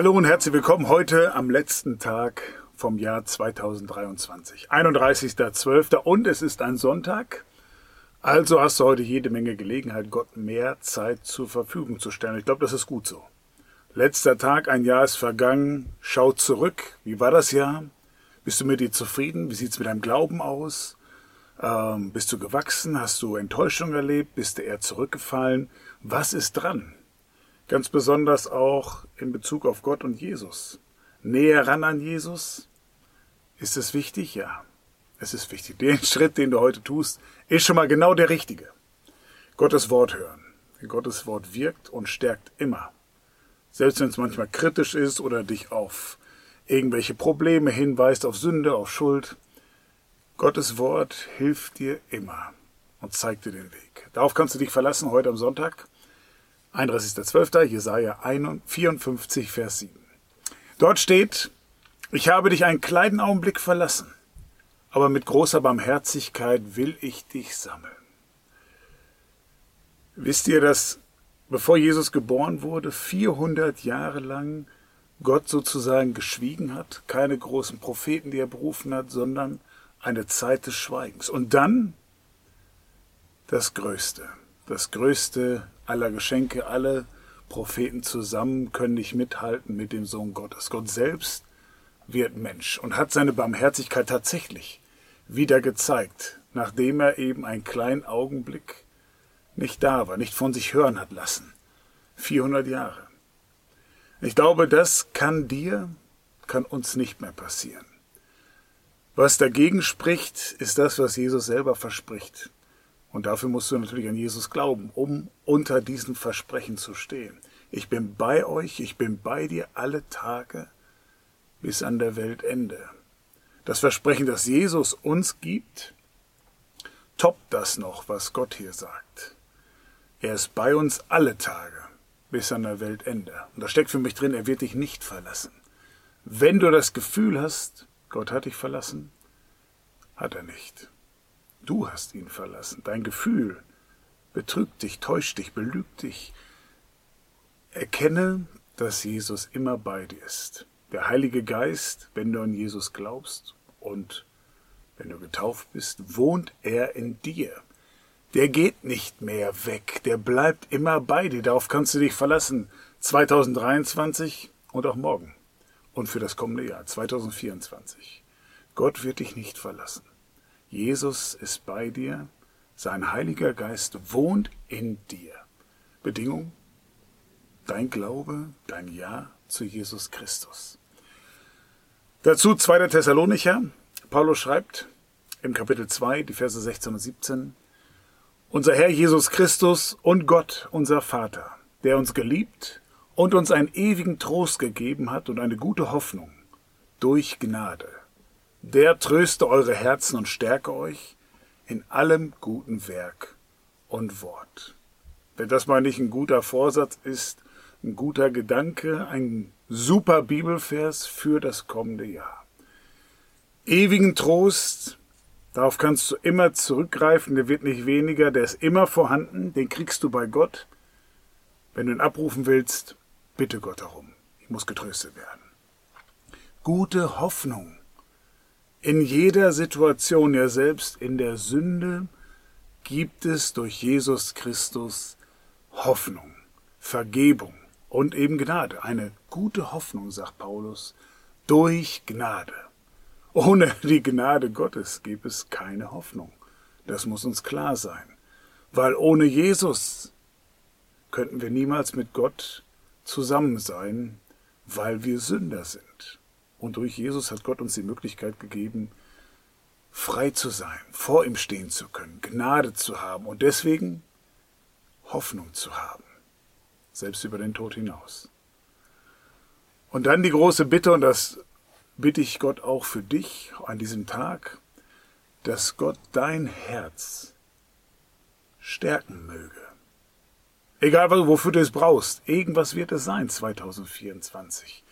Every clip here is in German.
Hallo und herzlich willkommen heute am letzten Tag vom Jahr 2023. 31.12. und es ist ein Sonntag. Also hast du heute jede Menge Gelegenheit, Gott mehr Zeit zur Verfügung zu stellen. Ich glaube, das ist gut so. Letzter Tag, ein Jahr ist vergangen. Schau zurück. Wie war das Jahr? Bist du mit dir zufrieden? Wie sieht's mit deinem Glauben aus? Ähm, bist du gewachsen? Hast du Enttäuschung erlebt? Bist du eher zurückgefallen? Was ist dran? Ganz besonders auch in Bezug auf Gott und Jesus. Näher ran an Jesus? Ist es wichtig? Ja. Es ist wichtig. Den Schritt, den du heute tust, ist schon mal genau der richtige. Gottes Wort hören. Gottes Wort wirkt und stärkt immer. Selbst wenn es manchmal kritisch ist oder dich auf irgendwelche Probleme hinweist, auf Sünde, auf Schuld. Gottes Wort hilft dir immer und zeigt dir den Weg. Darauf kannst du dich verlassen heute am Sonntag. 31.12. Jesaja 54, Vers 7. Dort steht, ich habe dich einen kleinen Augenblick verlassen, aber mit großer Barmherzigkeit will ich dich sammeln. Wisst ihr, dass bevor Jesus geboren wurde, 400 Jahre lang Gott sozusagen geschwiegen hat, keine großen Propheten, die er berufen hat, sondern eine Zeit des Schweigens. Und dann das Größte, das Größte aller Geschenke, alle Propheten zusammen können nicht mithalten mit dem Sohn Gottes. Gott selbst wird Mensch und hat seine Barmherzigkeit tatsächlich wieder gezeigt, nachdem er eben einen kleinen Augenblick nicht da war, nicht von sich hören hat lassen. 400 Jahre. Ich glaube, das kann dir, kann uns nicht mehr passieren. Was dagegen spricht, ist das, was Jesus selber verspricht. Und dafür musst du natürlich an Jesus glauben, um unter diesen Versprechen zu stehen. Ich bin bei euch, ich bin bei dir alle Tage bis an der Weltende. Das Versprechen, das Jesus uns gibt, toppt das noch, was Gott hier sagt. Er ist bei uns alle Tage bis an der Weltende. Und da steckt für mich drin, er wird dich nicht verlassen. Wenn du das Gefühl hast, Gott hat dich verlassen, hat er nicht. Du hast ihn verlassen. Dein Gefühl betrügt dich, täuscht dich, belügt dich. Erkenne, dass Jesus immer bei dir ist. Der Heilige Geist, wenn du an Jesus glaubst und wenn du getauft bist, wohnt er in dir. Der geht nicht mehr weg, der bleibt immer bei dir. Darauf kannst du dich verlassen. 2023 und auch morgen. Und für das kommende Jahr, 2024. Gott wird dich nicht verlassen. Jesus ist bei dir, sein Heiliger Geist wohnt in dir. Bedingung? Dein Glaube, dein Ja zu Jesus Christus. Dazu 2. Thessalonicher. Paulus schreibt im Kapitel 2, die Verse 16 und 17, Unser Herr Jesus Christus und Gott, unser Vater, der uns geliebt und uns einen ewigen Trost gegeben hat und eine gute Hoffnung durch Gnade der tröste eure Herzen und stärke euch in allem guten Werk und Wort. Wenn das mal nicht ein guter Vorsatz ist, ein guter Gedanke, ein super Bibelvers für das kommende Jahr. Ewigen Trost, darauf kannst du immer zurückgreifen, der wird nicht weniger, der ist immer vorhanden, den kriegst du bei Gott. Wenn du ihn abrufen willst, bitte Gott darum. Ich muss getröstet werden. Gute Hoffnung in jeder Situation, ja selbst in der Sünde, gibt es durch Jesus Christus Hoffnung, Vergebung und eben Gnade. Eine gute Hoffnung, sagt Paulus, durch Gnade. Ohne die Gnade Gottes gibt es keine Hoffnung. Das muss uns klar sein. Weil ohne Jesus könnten wir niemals mit Gott zusammen sein, weil wir Sünder sind. Und durch Jesus hat Gott uns die Möglichkeit gegeben, frei zu sein, vor ihm stehen zu können, Gnade zu haben und deswegen Hoffnung zu haben, selbst über den Tod hinaus. Und dann die große Bitte, und das bitte ich Gott auch für dich an diesem Tag, dass Gott dein Herz stärken möge. Egal wofür du es brauchst, irgendwas wird es sein 2024.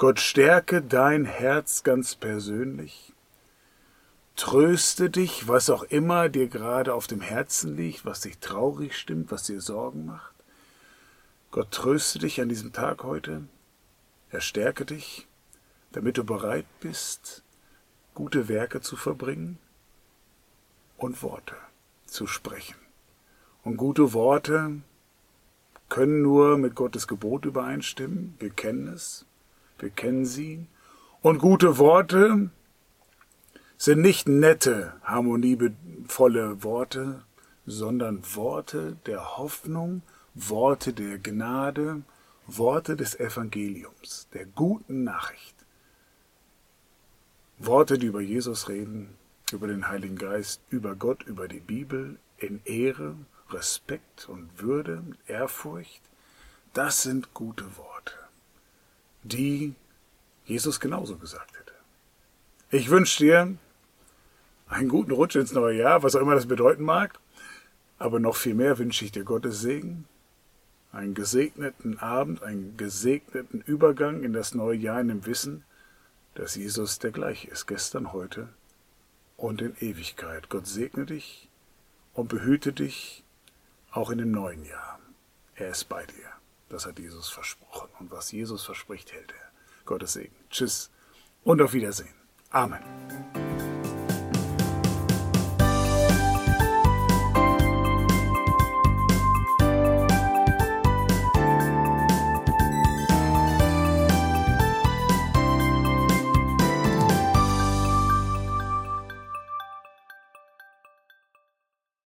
Gott stärke dein Herz ganz persönlich. Tröste dich, was auch immer dir gerade auf dem Herzen liegt, was dich traurig stimmt, was dir Sorgen macht. Gott tröste dich an diesem Tag heute. Er stärke dich, damit du bereit bist, gute Werke zu verbringen und Worte zu sprechen. Und gute Worte können nur mit Gottes Gebot übereinstimmen. Wir kennen es, wir kennen sie. Und gute Worte sind nicht nette, harmonievolle Worte, sondern Worte der Hoffnung, Worte der Gnade, Worte des Evangeliums, der guten Nachricht. Worte, die über Jesus reden, über den Heiligen Geist, über Gott, über die Bibel, in Ehre, Respekt und Würde, Ehrfurcht, das sind gute Worte, die Jesus genauso gesagt hätte. Ich wünsche dir einen guten Rutsch ins neue Jahr, was auch immer das bedeuten mag, aber noch viel mehr wünsche ich dir Gottes Segen, einen gesegneten Abend, einen gesegneten Übergang in das neue Jahr in dem Wissen, dass Jesus der gleiche ist, gestern, heute und in Ewigkeit. Gott segne dich und behüte dich auch in dem neuen Jahr. Er ist bei dir. Das hat Jesus versprochen. Und was Jesus verspricht, hält er. Gottes Segen. Tschüss und auf Wiedersehen. Amen.